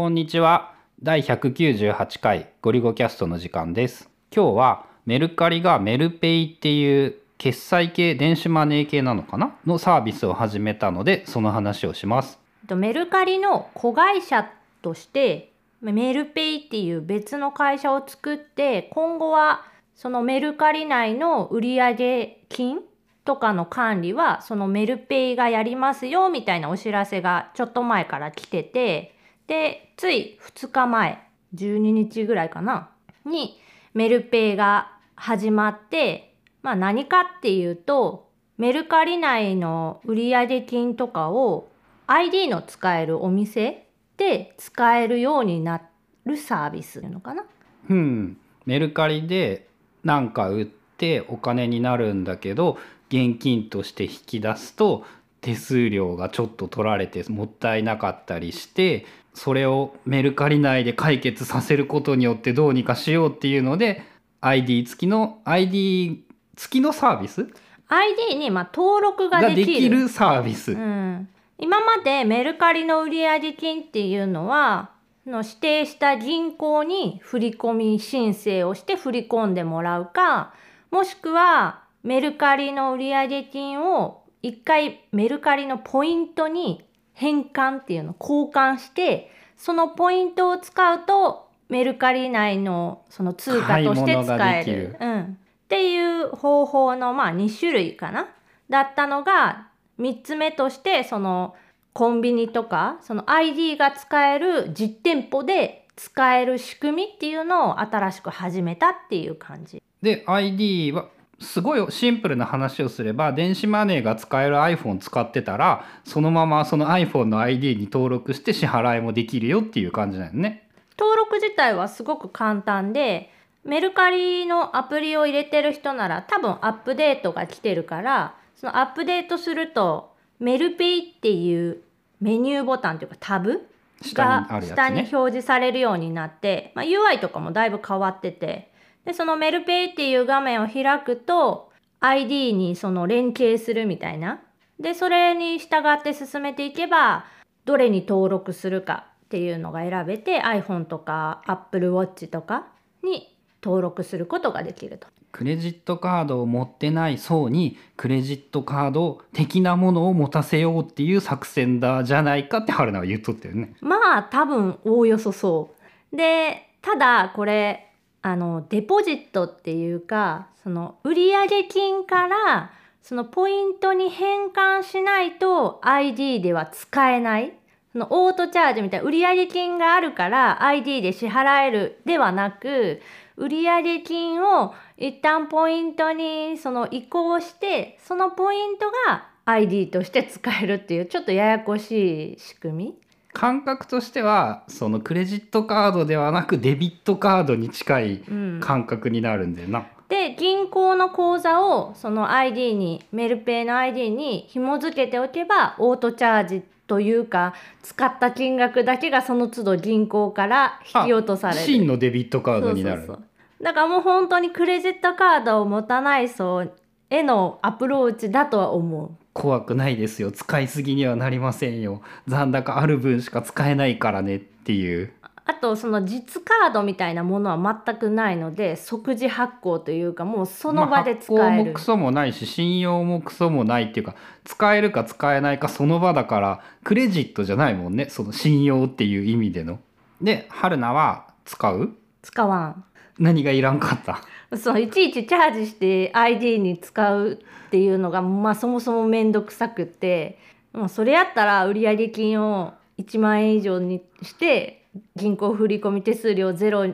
こんにちは。第198回ゴリゴキャストの時間です。今日はメルカリがメルペイっていう決済系電子マネー系なのかな？のサービスを始めたのでその話をします。とメルカリの子会社としてメルペイっていう別の会社を作って今後はそのメルカリ内の売上金とかの管理はそのメルペイがやりますよみたいなお知らせがちょっと前から来ててでつい2日前12日ぐらいかなにメルペイが始まってまあ何かっていうとメルカリ内の売上金とかを ID の使えるお店で使えるようになるサービスのかな。うん、メルカリで何か売ってお金になるんだけど現金として引き出すと手数料がちょっと取られてもったいなかったりしてそれをメルカリ内で解決させることによってどうにかしようっていうので ID 付きの ID 付きのサービス？ID にまあ登録がができる。できるサービス。うん、今までメルカリの売上金っていうのはの指定した銀行に振込申請をして振り込んでもらうかもしくはメルカリの売上金を一回メルカリのポイントに変換っていうの交換してそのポイントを使うとメルカリ内のその通貨として使える。うん、っていう方法のまあ2種類かなだったのが3つ目としてそのコンビニとかその ID が使える実店舗で使える仕組みっていうのを新しく始めたっていう感じ。で ID はすごいシンプルな話をすれば電子マネーが使える iPhone 使ってたらそのままその iPhone の ID に登録して支払いもできるよっていう感じなのね。登録自体はすごく簡単でメルカリのアプリを入れてる人なら多分アップデートが来てるからそのアップデートするとメルペイっていうメニューボタンというかタブ下にあが下にね。表示されるようになって、まあ、UI とかもだいぶ変わっててでそのメルペイっていう画面を開くと ID にその連携するみたいなでそれに従って進めていけばどれに登録するかっていうのが選べて iPhone とか Apple Watch とかに登録することができると。クレジットカードを持ってない層にクレジットカード的なものを持たせようっていう作戦だじゃないかって春菜は言っとったよね。まあ多分おおよそそう。でただこれあのデポジットっていうかその売上金からそのポイントに変換しないと ID では使えない。そのオートチャージみたいな売上金があるから ID で支払えるではなく売上金を一旦ポイントにその移行してそのポイントが ID として使えるっていうちょっとややこしい仕組み感覚としてはそのクレジットカードではなくデビットカードに近いうん感覚になるんだよな。で銀行の口座をその ID にメルペイの ID に紐付けておけばオートチャージというか使った金額だけがその都度銀行から引き落とされる。真のデビットカードになる。だからもう本当にクレジットカードを持たない層へのアプローチだとは思う。怖くないですよ使いすぎにはなりませんよ残高ある分しか使えないからねっていうあとその実カードみたいなものは全くないので即時発行というかもうその場で使まあ発える。行もクソもないし信用もクソもないっていうか使えるか使えないかその場だからクレジットじゃないもんねその信用っていう意味での。で春菜は使う？使わん。何がいらんかった？そういちいちチャージして ID に使うっていうのが、まあ、そもそも面倒くさくってもうそれやったら売上金を1万円以上にして銀行振込手数料ゼロ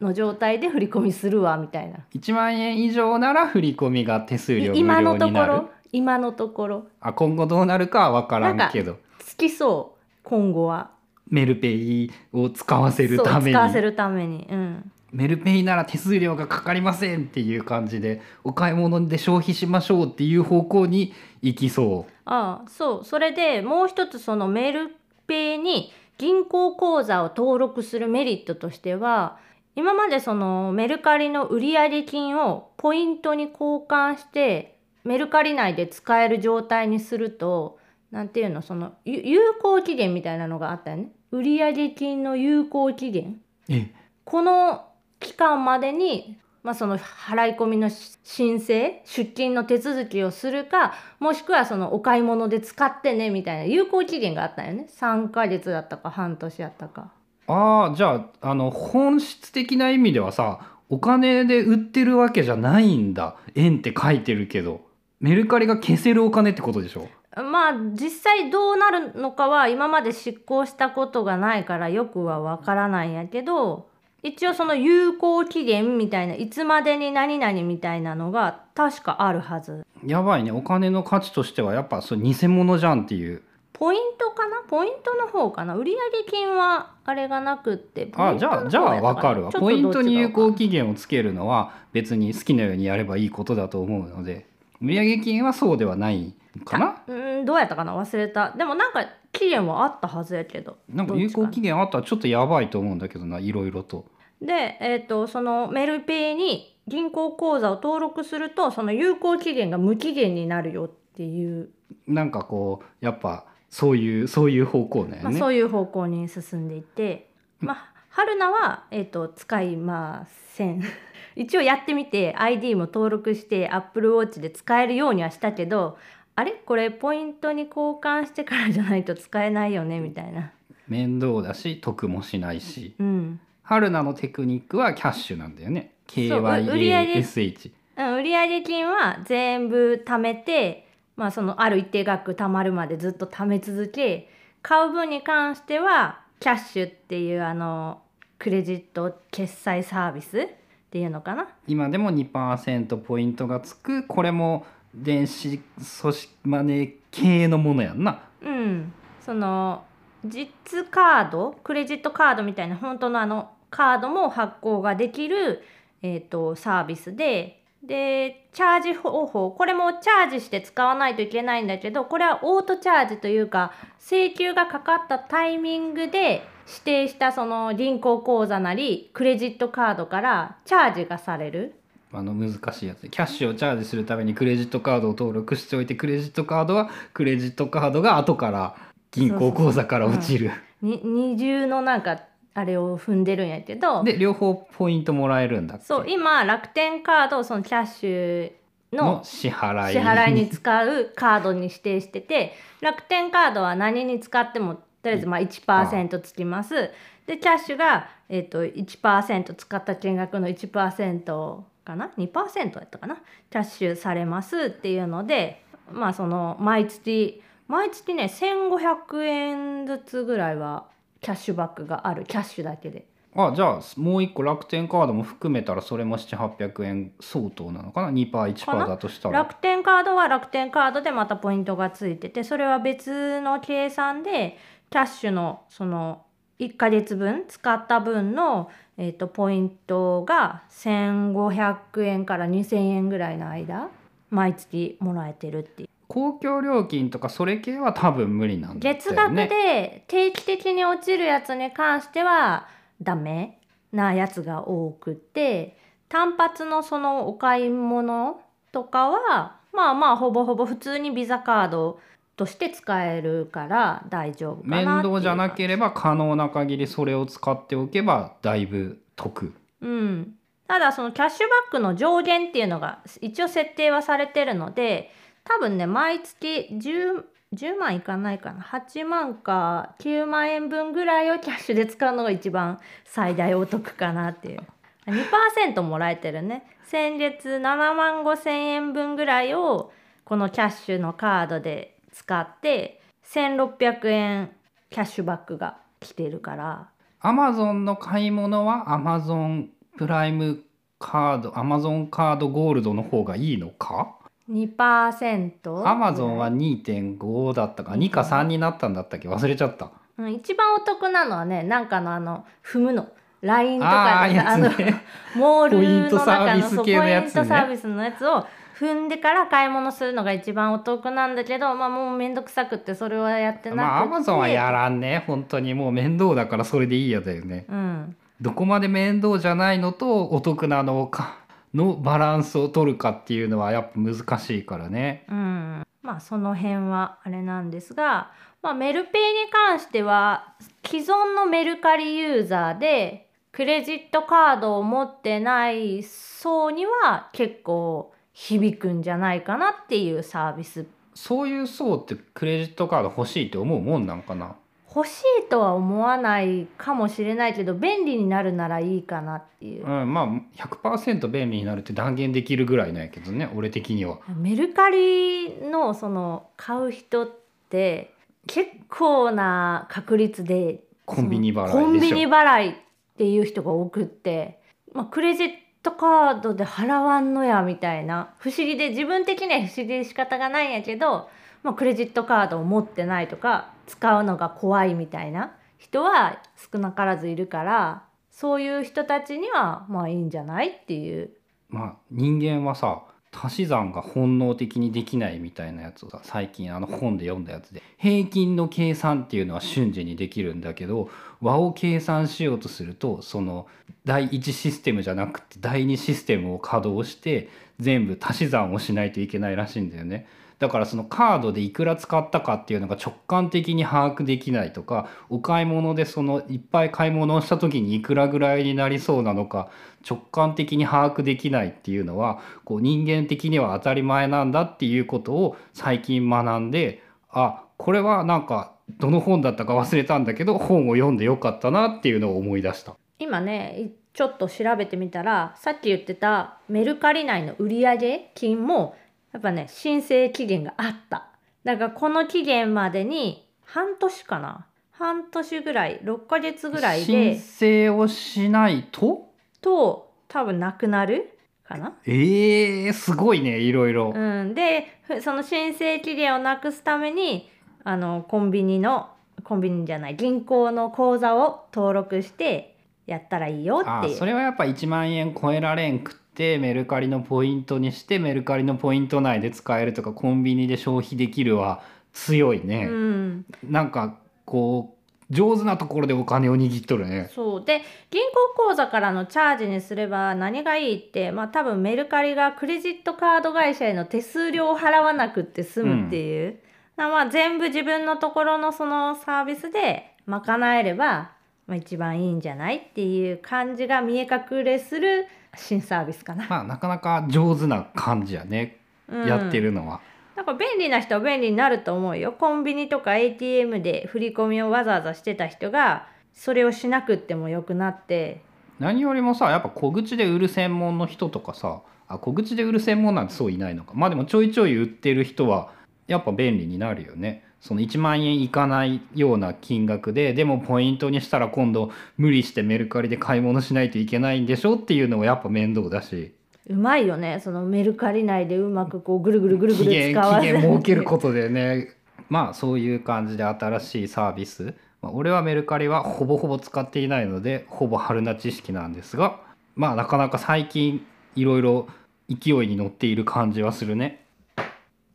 の状態で振り込みするわみたいな。1万円以上なら振り込みが手数料無今の料になるところ今のところ。あ今後どうなるかは分からんけど。つきそう今後は。メルペイを使わせるために。使わせるために。うんメルペイなら手数料がかかりませんっていう感じでお買い物で消費しましょうっていう方向に行きそああそう。それでもう一つそのメルペイに銀行口座を登録するメリットとしては今までそのメルカリの売上金をポイントに交換してメルカリ内で使える状態にするとなんていうのそのゆ有効期限みたいなのがあったよね。売上金の有効期限。え。この期間までに、まあ、その払い込みのし申請出金の手続きをするかもしくはそのお買い物で使ってねみたいな有効期限があったよね。3ヶ月だったか半年だったか。ああじゃああの本質的な意味ではさお金で売ってるわけじゃないんだ。円って書いてるけど。メルカリが消せるお金ってことでしょ？まあ実際どうなるのかは今まで執行したことがないからよくはわからないんやけど一応その有効期限みたいないつまでに何々みたいなのが確かあるはず。やばいねお金の価値としてはやっぱそれ偽物じゃんっていう。ポイントかな？ポイントの方かな？売上金はあれがなくってポイントの方あじゃあじゃあやったわかるわポイントに有効期限をつけるのは別に好きなようにやればいいことだと思うので。売上金はそうではないかな？うんどうやったかな？忘れた。でもなんか期限はあったはずやけど。なんか有効期限あったらちょっとやばいと思うんだけどないろいろとで、えー、とそのメルペイに銀行口座を登録するとその有効期限が無期限になるよっていう、なんかこうやっぱそういうそういう方向だよまあ、ね、そういう方向に進んでいて、まあ、春菜は、えー、と使いません。一応やってみて ID も登録して AppleWatch で使えるようにはしたけどあれ？これポイントに交換してからじゃないと使えないよねみたいな。面倒だし得もしないし。うん春菜のテクニックはキャッシュなんだよね。KYASH うん売上金は全部貯めて、まあ、そのある一定額貯まるまでずっと貯め続け買う分に関してはキャッシュっていうあのクレジット決済サービスっていうのかな。今でも2%ポイントがつくこれも電子組織マネー系のものやんな。うん。その実カードクレジットカードみたいな本当のあのカードも発行ができる、えー、とサービスででチャージ方法これもチャージして使わないといけないんだけどこれはオートチャージというか請求がかかったタイミングで指定したその銀行口座なりクレジットカードからチャージがされる。あの難しいやつキャッシュをチャージするためにクレジットカードを登録しておいてクレジットカードはクレジットカードが後から銀行口座から落ちる。に二重のなんかあれを踏んでるんやけど。で両方ポイントもらえるんだっけ？そう今楽天カードをそのキャッシュのの支払い。支払いに使うカードに指定してて楽天カードは何に使ってもとりあえずまあ1%つきます。でキャッシュが、えー、と1%使った金額の1%かな？2%やったかな？キャッシュされますっていうのでまあその毎月毎月ね1,500円ずつぐらいはキャッシュバックがある。キャッシュだけで。あじゃあもう一個楽天カードも含めたらそれも7800円相当なのかな？2%1% かな？だとしたら。楽天カードは楽天カードでまたポイントがついててそれは別の計算でキャッシュのその1ヶ月分使った分の、えー、とポイントが1500円から2000円ぐらいの間毎月もらえてるっていう公共料金とかそれ系は多分無理なんだよね。月額で定期的に落ちるやつに関してはダメなやつが多くて単発のそのお買い物とかはまあまあほぼほぼ普通にビザカードとして使えるから大丈夫面倒じゃなければ可能な限りそれを使っておけばだいぶ得。うん、ただそのキャッシュバックの上限っていうのが一応設定はされてるので多分ね毎月 10, 10万いかないかな。8万か9万円分ぐらいをキャッシュで使うのが一番最大お得かなっていう。2%もらえてるね。先月7万5千円分ぐらいをこのキャッシュのカードで使って1600円キャッシュバックが来てるから。アマゾンの買い物はアマゾンプライムカードアマゾンカードゴールドの方がいいのか？2%アマゾンは2.5だったか2か3になったんだったっけ？忘れちゃった。うん、一番お得なのはねなんかのあの踏むの。LINE とかでさあの モールのポイントサー中のポイントサービスのやつを踏んでから買い物するのが一番お得なんだけどまあもうめんどくさくってそれはやってなくて。まあアマゾンはやらんね。本当にもう面倒だからそれでいいやだよね。うん。どこまで面倒じゃないのとお得なのかのバランスを取るかっていうのはやっぱ難しいからね。うん。ままあその辺はあれなんですが、まあ、メルペイに関しては既存のメルカリユーザーでクレジットカードを持ってない層には結構響くんじゃないかなっていうサービス。そういう層ってクレジットカード欲しいって思うもんなんかな？欲しいとは思わないかもしれないけど便利になるならいいかなっていう。う、ん、まあ100%便利になるって断言できるぐらいなんやけどね俺的には。メルカリのその買う人って結構な確率でコンビニ払いコンビニ払いっていう人が多くって、まあ、クレジットカードで払わんのやみたいな。不思議で自分的には不思議で仕方がないんやけど、まあ、クレジットカードを持ってないとか使うのが怖いみたいな人は少なからずいるからそういう人たちにはまあいいんじゃないっていう。まあ人間はさ足し算が本能的にできないみたいなやつをさ最近あの本で読んだやつで平均の計算っていうのは瞬時にできるんだけど和を計算しようとするとその第一システムじゃなくて第二システムを稼働して全部足し算をしないといけないらしいんだよね。だからそのカードでいくら使ったかっていうのが直感的に把握できないとかお買い物でそのいっぱい買い物をした時にいくらぐらいになりそうなのか直感的に把握できないっていうのはこう人間的には当たり前なんだっていうことを最近学んであこれはなんかどの本だったか忘れたんだけど本を読んでよかったなっていうのを思い出した。今ねちょっと調べてみたらさっき言ってたメルカリ内の売上金もやっぱね申請期限があった。だからこの期限までに半年かな。半年ぐらい6ヶ月ぐらい申で請をしないと？と多分なくなるかな。えー、すごいねいろいろ。うん、でふその申請期限をなくすためにあのコンビニのコンビニじゃない銀行の口座を登録してやったらいいよっていう。あそれはやっぱ1万円超えられんくってメルカリのポイントにしてメルカリのポイント内で使えるとかコンビニで消費できるは強いね、うん、なんかこう上手なところでお金を握っとるね。そう。で銀行口座からのチャージにすれば何がいいってまあ多分メルカリがクレジットカード会社への手数料を払わなくって済むっていう、だからまあ全部自分のところのそのサービスで賄えれば、まあ、一番いいんじゃないっていう感じが見え隠れする新サービスかな。まあなかなか上手な感じやね、うん。やってるのは。だから便利な人は便利になると思うよ。コンビニとか ATM で振り込みをわざわざしてた人がそれをしなくってもよくなって。何よりもさやっぱ小口で売る専門の人とかさあ小口で売る専門なんてそういないのか。まあでもちょいちょい売ってる人はやっぱ便利になるよねその1万円いかないような金額ででもポイントにしたら今度無理してメルカリで買い物しないといけないんでしょっていうのはやっぱ面倒だし。うまいよね。そのメルカリ内でうまくこうぐるぐるぐるぐる使わせ期限設けることでね。まあそういう感じで新しいサービス、まあ、俺はメルカリはほぼほぼ使っていないのでほぼ春菜知識なんですが。まあなかなか最近いろいろ勢いに乗っている感じはするね